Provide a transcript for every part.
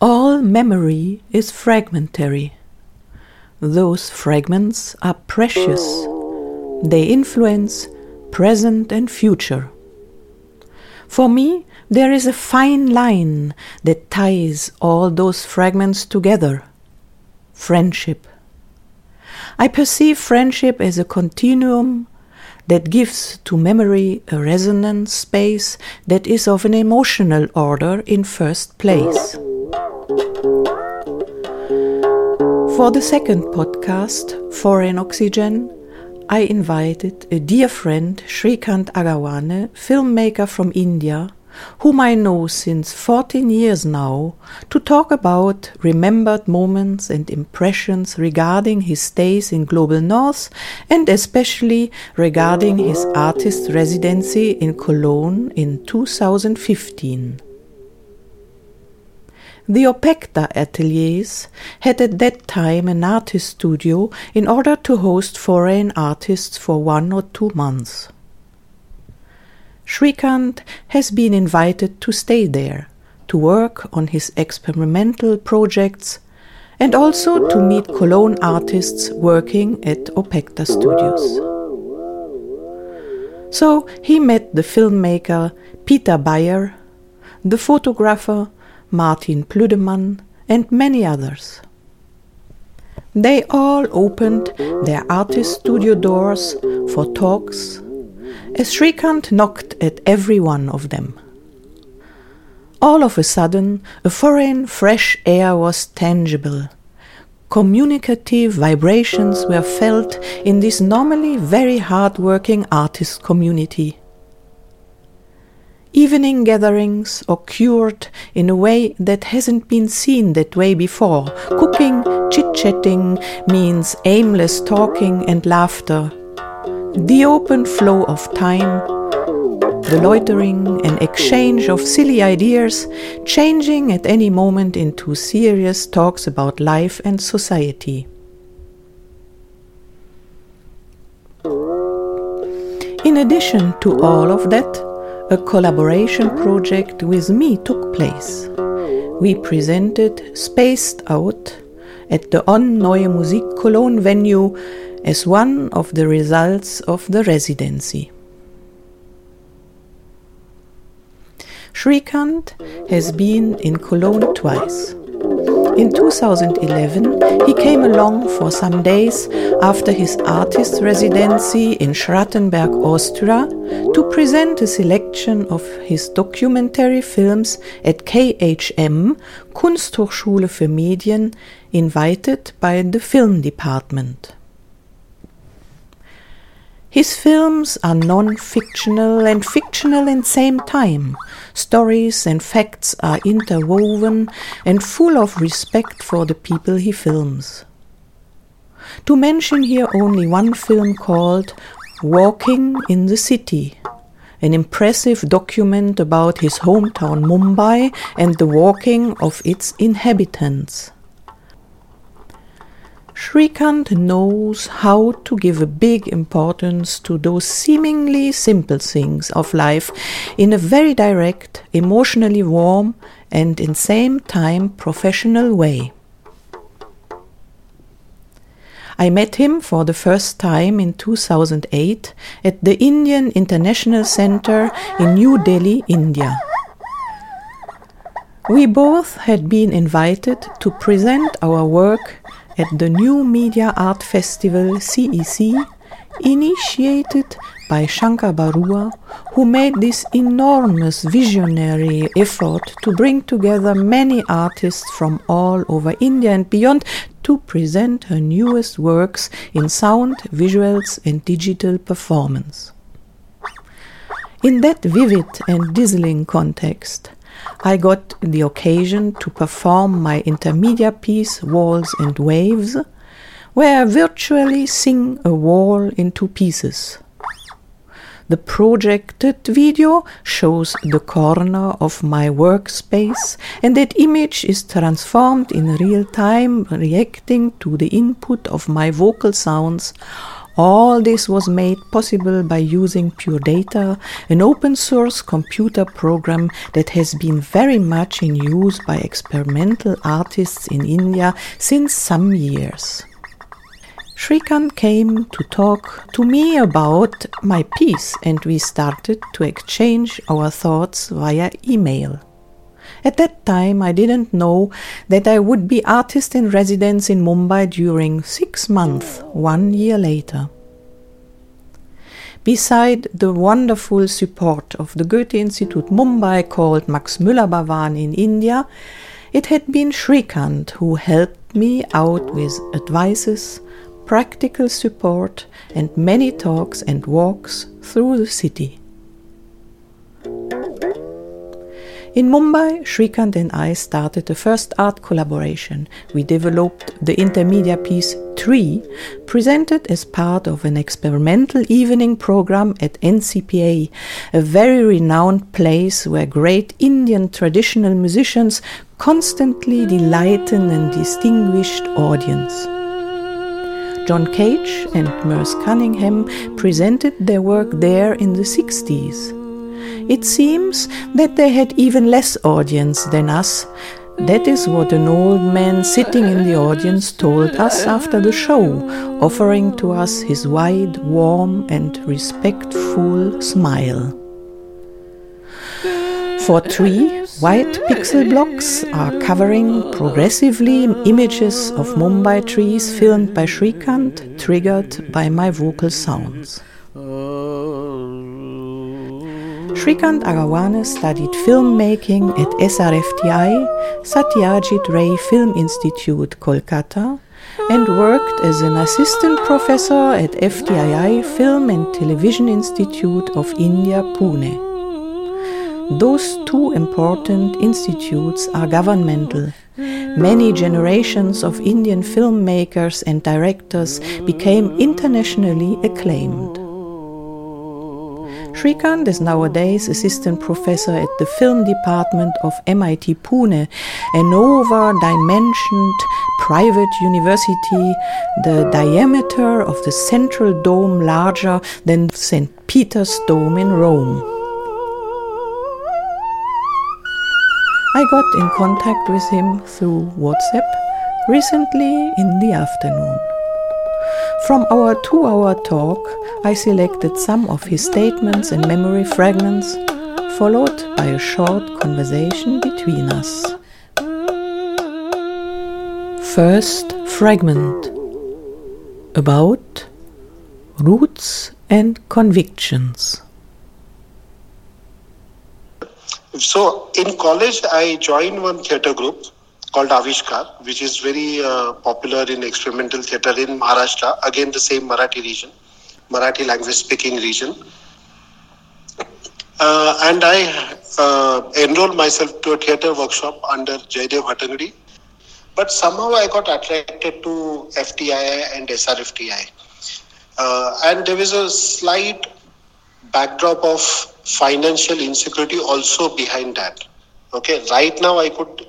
All memory is fragmentary. Those fragments are precious. They influence present and future. For me, there is a fine line that ties all those fragments together friendship. I perceive friendship as a continuum that gives to memory a resonance space that is of an emotional order in first place. For the second podcast, Foreign Oxygen, I invited a dear friend, Shrikant Agawane, filmmaker from India, whom I know since 14 years now, to talk about remembered moments and impressions regarding his stays in Global North and especially regarding his artist residency in Cologne in 2015. The Opekta ateliers had at that time an artist studio in order to host foreign artists for one or two months. Shrikant has been invited to stay there, to work on his experimental projects, and also to meet Cologne artists working at Opekta Studios. So he met the filmmaker Peter Bayer, the photographer Martin Plüdemann, and many others. They all opened their artist studio doors for talks, as Shrikant knocked at every one of them. All of a sudden, a foreign fresh air was tangible. Communicative vibrations were felt in this normally very hard working artist community evening gatherings occurred in a way that hasn't been seen that way before. Cooking, chit chatting means aimless talking and laughter. The open flow of time, the loitering and exchange of silly ideas, changing at any moment into serious talks about life and society. In addition to all of that, a collaboration project with me took place. We presented Spaced Out at the On Neue Musik Cologne venue as one of the results of the residency. Shrikant has been in Cologne twice. In 2011, he came along for some days after his artist residency in Schrattenberg, Austria, to present a selection of his documentary films at KHM, Kunsthochschule für Medien, invited by the film department. His films are non fictional and fictional in same time. Stories and facts are interwoven and full of respect for the people he films. To mention here only one film called Walking in the City, an impressive document about his hometown Mumbai and the walking of its inhabitants. Shrikant knows how to give a big importance to those seemingly simple things of life in a very direct, emotionally warm, and in same time professional way. I met him for the first time in 2008 at the Indian International Center in New Delhi, India. We both had been invited to present our work at the New Media Art Festival CEC, initiated by Shankar Barua, who made this enormous visionary effort to bring together many artists from all over India and beyond to present her newest works in sound, visuals, and digital performance. In that vivid and dazzling context, I got the occasion to perform my intermedia piece, Walls and Waves, where I virtually sing a wall into pieces. The projected video shows the corner of my workspace, and that image is transformed in real time, reacting to the input of my vocal sounds all this was made possible by using Pure Data, an open source computer program that has been very much in use by experimental artists in India since some years. Shrikant came to talk to me about my piece, and we started to exchange our thoughts via email. At that time, I didn't know that I would be artist in residence in Mumbai during six months, one year later. Beside the wonderful support of the Goethe Institute Mumbai called Max Müller Bhavan in India, it had been Shrikant who helped me out with advices, practical support, and many talks and walks through the city. In Mumbai, Shrikant and I started the first art collaboration. We developed the intermedia piece Tree, presented as part of an experimental evening program at NCPA, a very renowned place where great Indian traditional musicians constantly delighten an distinguished audience. John Cage and Merce Cunningham presented their work there in the 60s. It seems that they had even less audience than us. That is what an old man sitting in the audience told us after the show, offering to us his wide, warm, and respectful smile. For three, white pixel blocks are covering progressively images of Mumbai trees filmed by Shrikant, triggered by my vocal sounds. Shrikant Agawane studied filmmaking at SRFTI, Satyajit Ray Film Institute, Kolkata, and worked as an assistant professor at FTII Film and Television Institute of India, Pune. Those two important institutes are governmental. Many generations of Indian filmmakers and directors became internationally acclaimed. Shrikant is nowadays assistant professor at the film department of MIT Pune, an over-dimensioned private university, the diameter of the central dome larger than St. Peter's Dome in Rome. I got in contact with him through WhatsApp recently in the afternoon. From our two hour talk, I selected some of his statements and memory fragments, followed by a short conversation between us. First fragment about roots and convictions. So, in college, I joined one theatre group called Avishkar, which is very uh, popular in experimental theatre in Maharashtra. Again, the same Marathi region, Marathi language speaking region. Uh, and I uh, enrolled myself to a theatre workshop under Jaydev Hattangadi. But somehow I got attracted to FTI and SRFTI. Uh, and there was a slight backdrop of financial insecurity also behind that. Okay, right now I could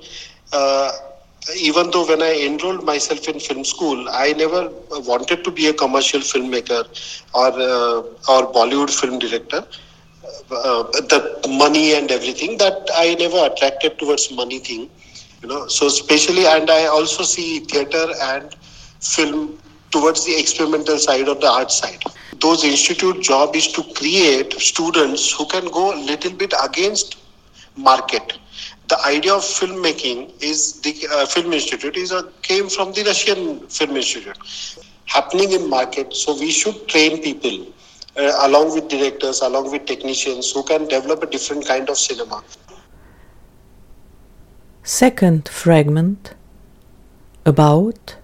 even though when I enrolled myself in film school, I never wanted to be a commercial filmmaker or uh, or Bollywood film director. Uh, the money and everything that I never attracted towards money thing, you know. So especially, and I also see theater and film towards the experimental side or the art side. Those institute job is to create students who can go a little bit against market the idea of filmmaking is the uh, film institute is a, came from the Russian film institute happening in market. So we should train people uh, along with directors, along with technicians who can develop a different kind of cinema. Second fragment about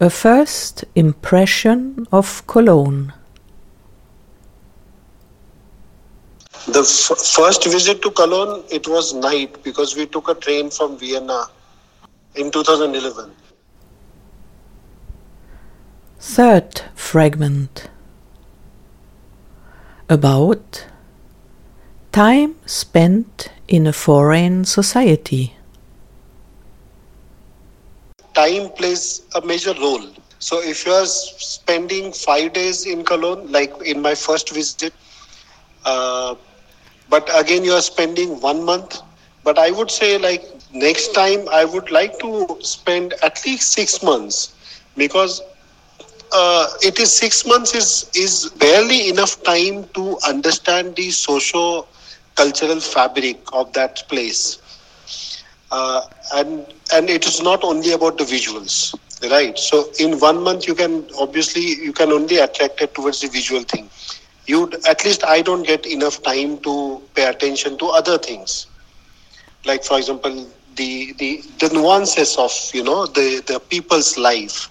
a first impression of Cologne. The f- first visit to Cologne, it was night because we took a train from Vienna in 2011. Third fragment about time spent in a foreign society. Time plays a major role. So if you are spending five days in Cologne, like in my first visit, uh, but again you are spending one month, but I would say like next time I would like to spend at least six months. Because uh, it is six months is is barely enough time to understand the socio cultural fabric of that place. Uh, and and it is not only about the visuals right? So in one month you can obviously you can only attract it towards the visual thing you at least i don't get enough time to pay attention to other things like for example the the, the nuances of you know the the people's life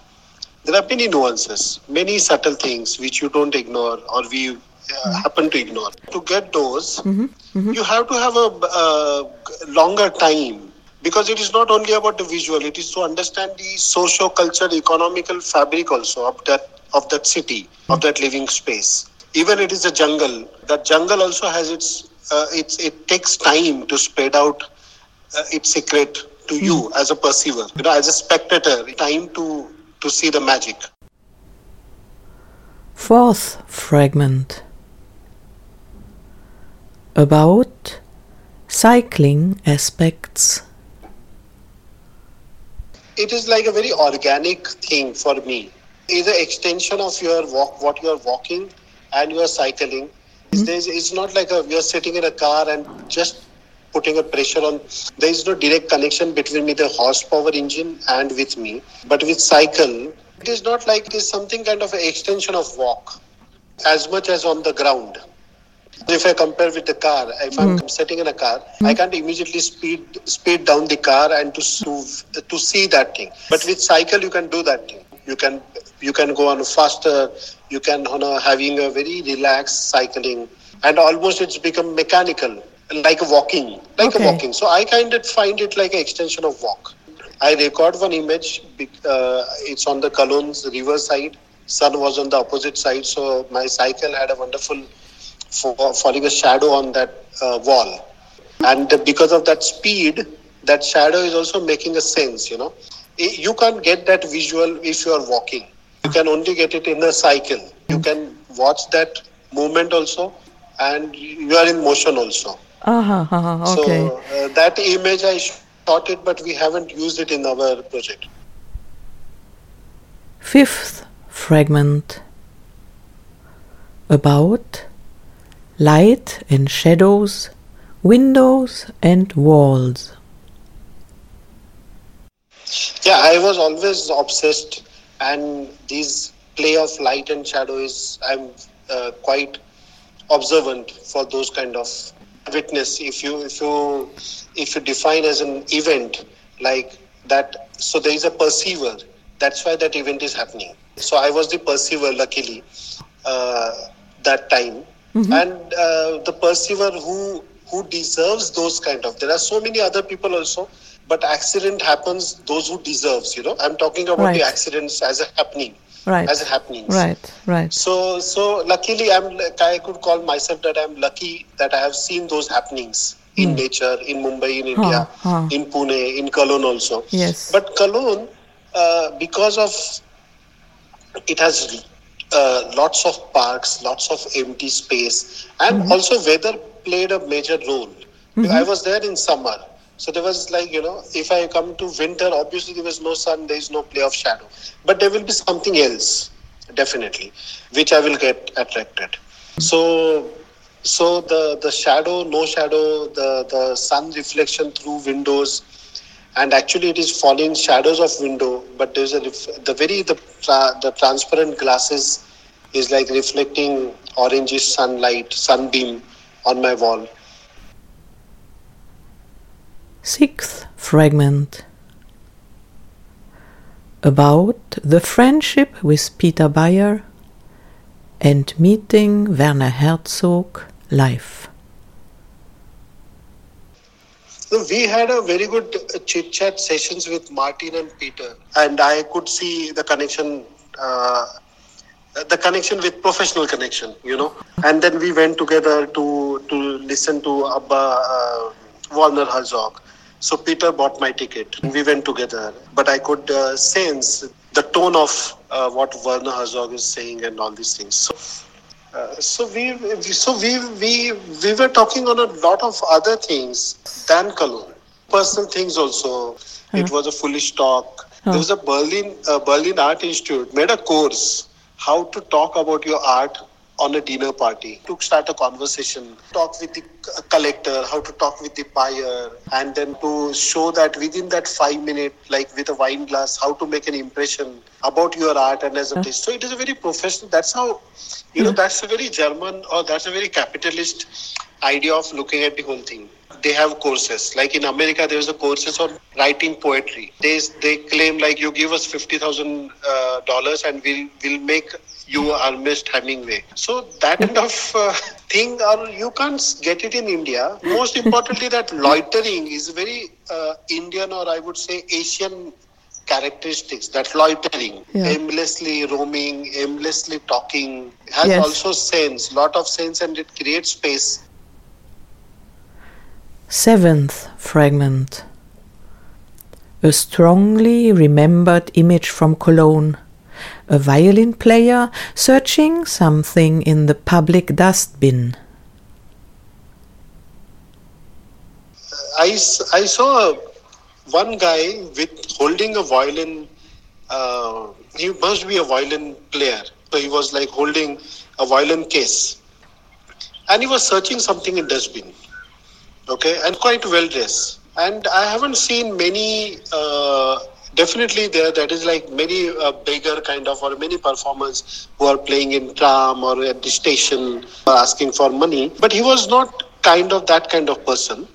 there are many nuances, many subtle things which you don't ignore or we uh, mm-hmm. happen to ignore. To get those, mm-hmm. Mm-hmm. you have to have a uh, longer time because it is not only about the visual; it is to understand the socio-cultural, economical fabric also of that of that city, of that living space. Even it is a jungle. That jungle also has its uh, it's it takes time to spread out uh, its secret to you as a perceiver, you know, as a spectator. Time to to see the magic. Fourth fragment about cycling aspects. It is like a very organic thing for me. It's an extension of your walk, what you are walking and you are cycling. Mm-hmm. It's not like a, you're sitting in a car and just putting a pressure on. There is no direct connection between me, the horsepower engine, and with me. But with cycle, it is not like it is something kind of an extension of walk, as much as on the ground. If I compare with the car, if mm. I'm sitting in a car, mm. I can't immediately speed speed down the car and to to to see that thing. But with cycle, you can do that thing. You can you can go on faster. You can on a, having a very relaxed cycling, and almost it's become mechanical like a walking, like okay. a walking. So I kind of find it like an extension of walk. I record one image. Uh, it's on the Cologne's river side. Sun was on the opposite side, so my cycle had a wonderful falling a shadow on that uh, wall. And because of that speed, that shadow is also making a sense. You know, you can't get that visual if you are walking. You can only get it in a cycle. You can watch that movement also, and you are in motion also. Uh-huh, uh-huh, okay. So uh, that image I shot it, but we haven't used it in our project. Fifth fragment about light and shadows, windows and walls. Yeah, I was always obsessed, and this play of light and shadow is I'm uh, quite observant for those kind of witness. If you if you if you define as an event like that so there is a perceiver. That's why that event is happening. So i was the perceiver luckily uh, that time. Mm-hmm. and uh, the perceiver who who deserves those kind of there are so many other people also but accident happens those who deserves you know i'm talking about right. the accidents as a happening right. as happenings. Right, right. So, so luckily, I'm I could call myself that I'm lucky that I have seen those happenings in mm. nature, in Mumbai, in India, huh, huh. in Pune, in Cologne also. Yes. But Cologne, uh, because of it has uh, lots of parks, lots of empty space, and mm-hmm. also weather played a major role. Mm-hmm. I was there in summer so there was like, you know, if I come to winter, obviously there was no sun, there is no play of shadow. But there will be something else, definitely, which I will get attracted. So so the, the shadow, no shadow, the, the sun reflection through windows, and actually it is falling shadows of window, but there's a the very the the transparent glasses is like reflecting orangish sunlight, sunbeam on my wall Sixth fragment about the friendship with Peter Bayer and meeting Werner Herzog live. So we had a very good chit chat sessions with Martin and Peter, and I could see the connection uh, the connection with professional connection, you know. And then we went together to to listen to Abba uh, Herzog. So Peter bought my ticket. We went together, but I could uh, sense the tone of uh, what Werner Herzog is saying and all these things. So, uh, so we so we we we were talking on a lot of other things than Cologne. Personal things also. It Uh-huh. was a foolish talk. Oh. There was a Berlin uh, Berlin Art Institute made a course how to talk about your art on a dinner party to start a conversation talk with the collector how to talk with the buyer and then to show that within that five minute like with a wine glass how to make an impression about your art and as a taste so it is a very professional that's how you know that's a very german or that's a very capitalist idea of looking at the whole thing. They have courses. Like in america there's a courses on writing poetry. They they claim like you give us 50000 uh, dollars and we'll we'll make you Ernest Hemingway. So that kind of uh, thing, or you can't get it in India. Most importantly, that loitering is very uh, Indian, or I would say Asian characteristics. That loitering, Yeah. aimlessly roaming, aimlessly talking, has Yes. also sense, lot of sense, and it creates space. Seventh fragment. A strongly remembered image from Cologne. A violin player searching something in the public dustbin. I, I saw one guy with holding a violin. Uh, he must be a violin player. So he was like holding a violin case, and he was searching something in dustbin. Okay, and quite well dressed. And I haven't seen many. Uh, definitely there that is like many uh, bigger kind of or many performers who are playing in tram or at the station or asking for money. But he was not kind of that kind of person.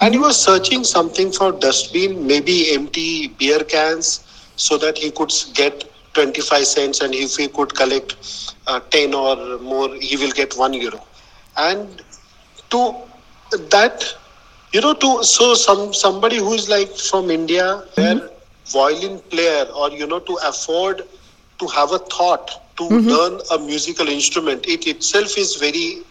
And he was searching something for dustbin maybe empty beer cans so that he could get 25 cents and if he could collect uh, 10 or more he will get 1 euro. And to that you know to so some somebody who is like from india where violin player or you know to afford to have a thought to learn a musical instrument it itself is very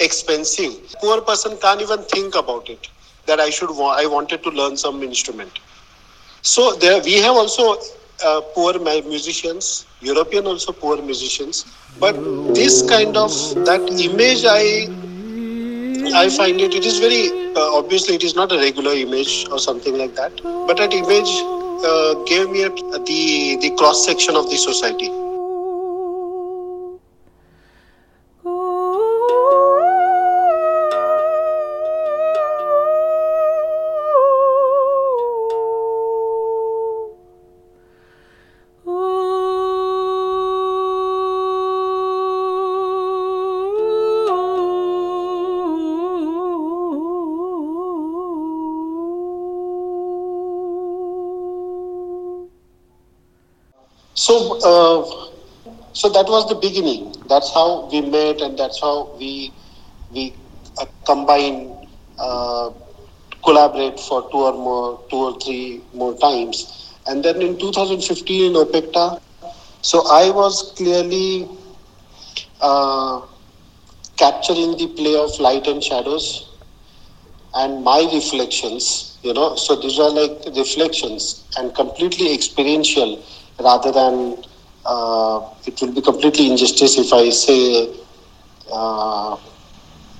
expensive. Poor person can't even think about it that i should wa- i wanted to learn some instrument. So there we have also uh, poor musicians european also poor musicians but this kind of that image i I find it, it is very, uh, obviously, it is not a regular image or something like that, but that image uh, gave me the, the cross section of the society. So, uh, so that was the beginning. That's how we met, and that's how we we uh, combine, uh, collaborate for two or more, two or three more times. And then in 2015 in Opekta, so I was clearly uh, capturing the play of light and shadows and my reflections you know so these are like reflections and completely experiential rather than uh, it will be completely injustice if i say uh,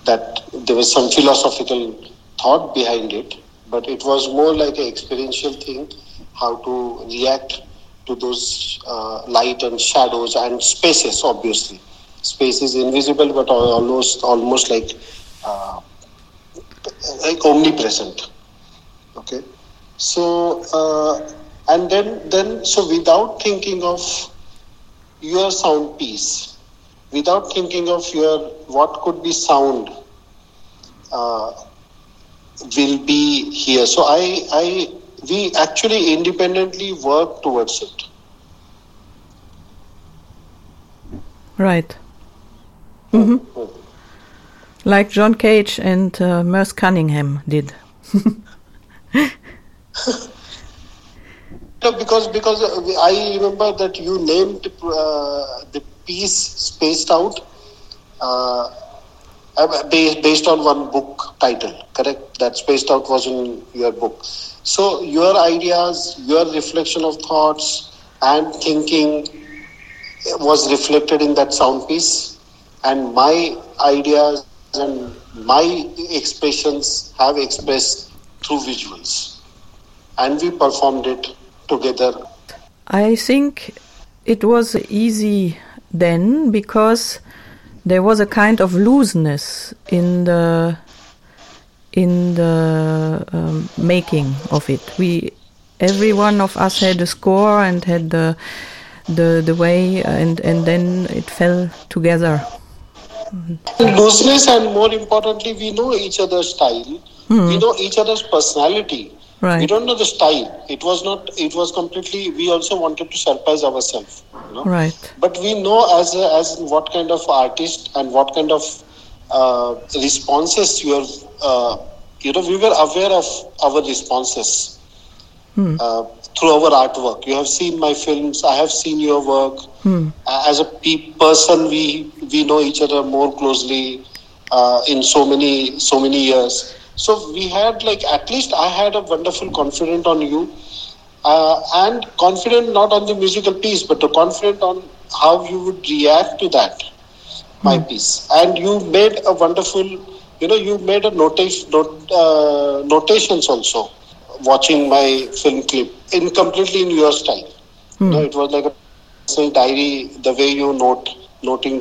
that there was some philosophical thought behind it but it was more like an experiential thing how to react to those uh, light and shadows and spaces obviously. Space is invisible but almost almost like uh, like omnipresent. Okay? So uh, and then then so without thinking of your sound piece without thinking of your what could be sound uh, will be here. So i i we actually independently work towards it. Right. hmm Like John Cage and uh, Merce Cunningham did. No, because because uh, I remember that you named uh, the piece spaced out uh, based, based on one book title, correct? That spaced out was in your book. So your ideas, your reflection of thoughts and thinking was reflected in that sound piece, and my ideas and my expressions have expressed through visuals, and we performed it together. I think it was easy then because there was a kind of looseness in the in the um, making of it. We every one of us had a score and had the the the way and and then it fell together. Looseness and more importantly, we know each other's style. Mm. We know each other's personality. Right. We don't know the style. It was not. It was completely. We also wanted to surprise ourselves. You know? Right. But we know as a, as what kind of artist and what kind of uh, responses you are. Uh, you know, we were aware of our responses hmm. uh, through our artwork. You have seen my films. I have seen your work. Hmm. As a pe- person, we we know each other more closely uh, in so many so many years. So we had like at least I had a wonderful confidence on you, uh, and confident not on the musical piece, but the confident on how you would react to that my Hmm. piece. And you made a wonderful, you know, you made a notation not, uh, notations also watching my film clip in completely in your style. You know, it was like a diary, the way you note noting down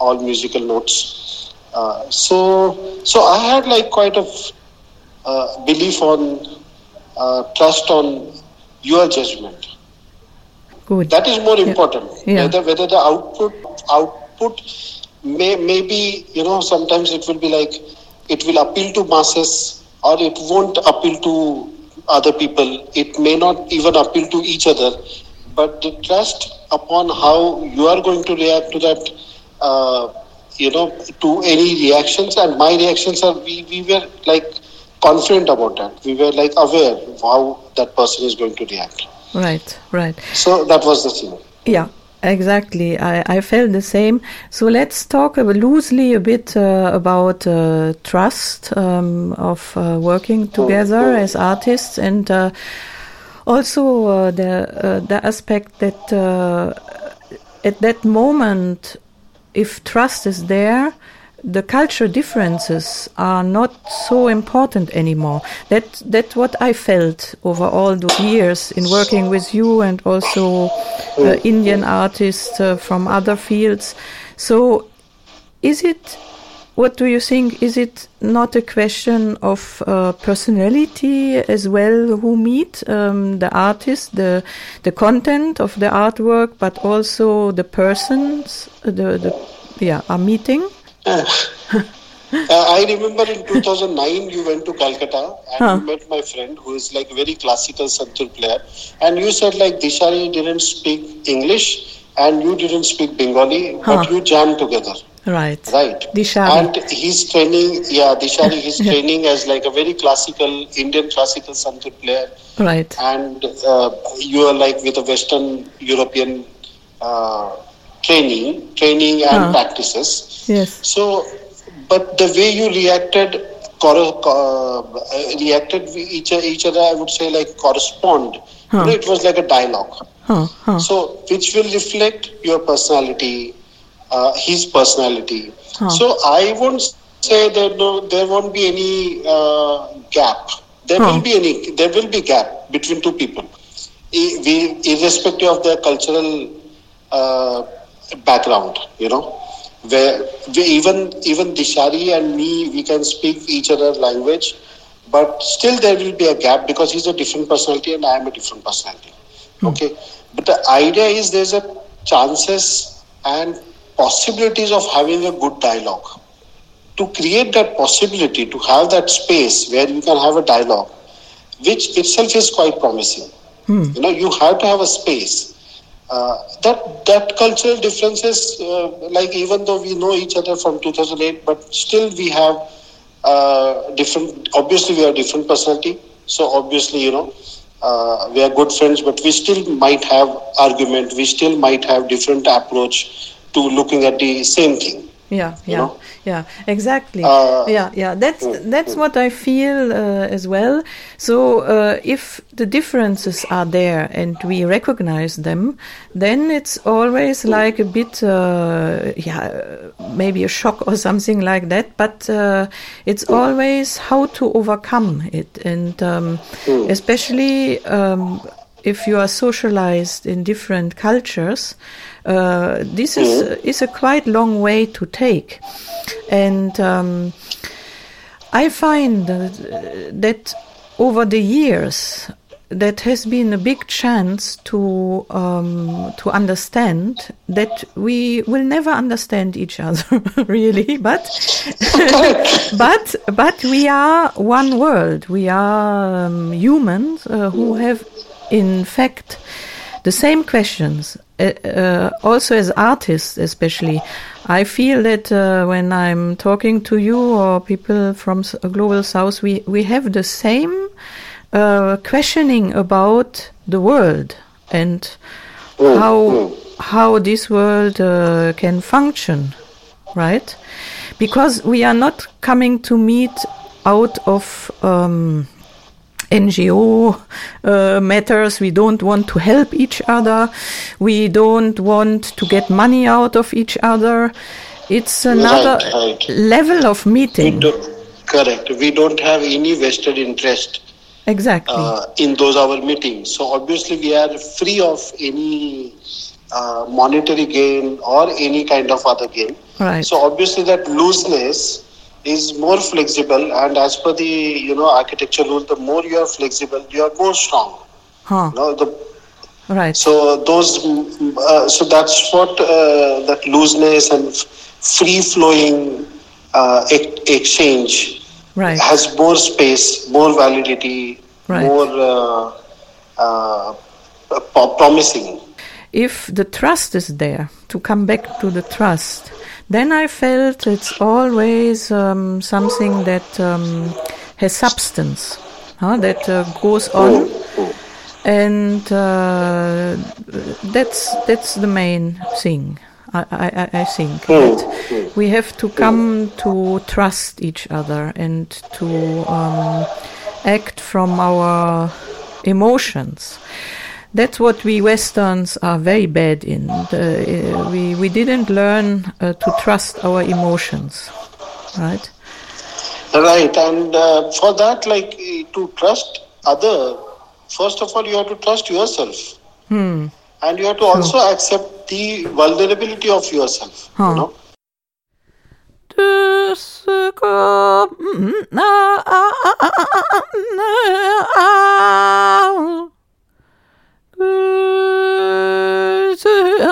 all musical notes. Uh, so, so I had like quite a uh, belief on uh, trust on your judgment. Good. That is more important. Yeah. Whether whether the output output may maybe you know sometimes it will be like it will appeal to masses or it won't appeal to other people. It may not even appeal to each other. But the trust upon how you are going to react to that, uh, you know, to any reactions, and my reactions are we, we were like confident about that. We were like aware of how that person is going to react. Right. Right. So that was the thing. Yeah, exactly. I, I felt the same. So let's talk a, loosely a bit uh, about uh, trust um, of uh, working together as artists and uh, also uh, the uh, the aspect that uh, at that moment, if trust is there, the cultural differences are not so important anymore. That that's what I felt over all those years in working with you and also uh, Indian artists uh, from other fields. So, is it? What do you think? Is it not a question of uh, personality as well who meet um, the artist, the the content of the artwork, but also the persons, the the yeah are meeting? Uh, I remember in 2009 you went to Calcutta and Huh. you met my friend who is like a very classical santur player and you said like Dishari didn't speak English and you didn't speak Bengali but you jammed together Right. right Dishari. and he's training yeah Dishari he's training as like a very classical Indian classical santur player Right. and uh, you are like with a Western European uh, training training and Huh. practices Yes. so, but the way you reacted, cor- uh, reacted each each other, I would say like correspond. Huh. You know, it was like a dialogue. Huh. Huh. So, which will reflect your personality, uh, his personality. Huh. So, I won't say that no, there won't be any uh, gap. There Huh. will be any. There will be gap between two people, I- we, irrespective of their cultural uh, background. You know where we, even even Dishari and me, we can speak each other language, but still there will be a gap because he's a different personality and I am a different personality. Okay, but the idea is there's a chances and possibilities of having a good dialogue. To create that possibility, to have that space where you can have a dialogue, which itself is quite promising. Hmm. You know, you have to have a space uh, that that cultural differences, uh, like even though we know each other from 2008, but still we have uh, different. Obviously, we have different personality. So obviously, you know, uh, we are good friends, but we still might have argument. We still might have different approach to looking at the same thing. Yeah, you yeah, know? yeah, exactly. Uh, yeah, yeah. That's mm, that's what I feel uh, as well. So uh, if the differences are there and we recognize them, then it's always like a bit, uh, yeah, maybe a shock or something like that. But uh, it's always how to overcome it, and um, especially. Um, if you are socialized in different cultures, uh, this is is a quite long way to take, and um, I find that, over the years that has been a big chance to um, to understand that we will never understand each other really, but but but we are one world. We are um, humans uh, who have in fact the same questions uh, uh, also as artists especially i feel that uh, when i'm talking to you or people from s- global south we, we have the same uh, questioning about the world and how how this world uh, can function right? Because we are not coming to meet out of um, NGO uh, matters. We don't want to help each other. We don't want to get money out of each other. It's another right. level of meeting. don't, correct. We don't have any vested interest Exactly. uh, in those our meetings. So obviously we are free of any uh, monetary gain or any kind of other gain. right. So obviously that looseness is more flexible, and as per the you know architecture rule, the more you are flexible, you are more strong. huh. You know, the, Right. so those, mm, uh, so that's what uh, that looseness and free flowing uh, ex- exchange Right. has more space, more validity, Right. more uh, uh, promising. if the trust is there, to come back to the trust, then I felt it's always um, something that um, has substance, huh, that uh, goes on, and uh, that's that's the main thing. I, I, I- think that we have to come to trust each other and to um, act from our emotions. That's what we Westerns are very bad in. The, uh, we we didn't learn uh, to trust our emotions, right? Right, and uh, for that, like eh, to trust other, first of all, you have to trust yourself, Hmm. and you have to also accept the vulnerability of yourself. Huh. You know, 그제야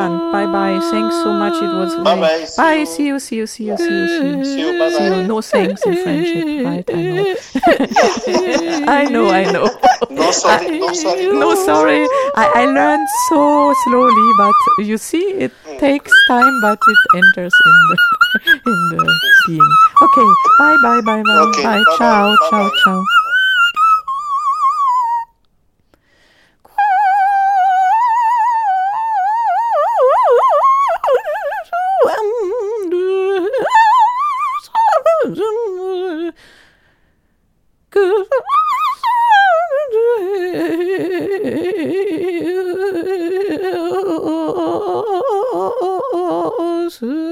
Shrikant, bye bye. Thanks so much. It was. See Bye. you. See you. See you. See you. See you. See you. see you. Bye See you. bye. No thanks in friendship, right? I know. I know. I know. No sorry, no sorry. No, sorry. I, I learned so slowly, but you see, it mm. takes time, but it enters in the in the being. Okay. Bye. Bye. Bye. Bye. Okay, Bye. bye-bye, Ciao. Ciao. bye-bye. Ciao.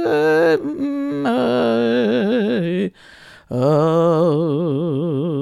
my Oh.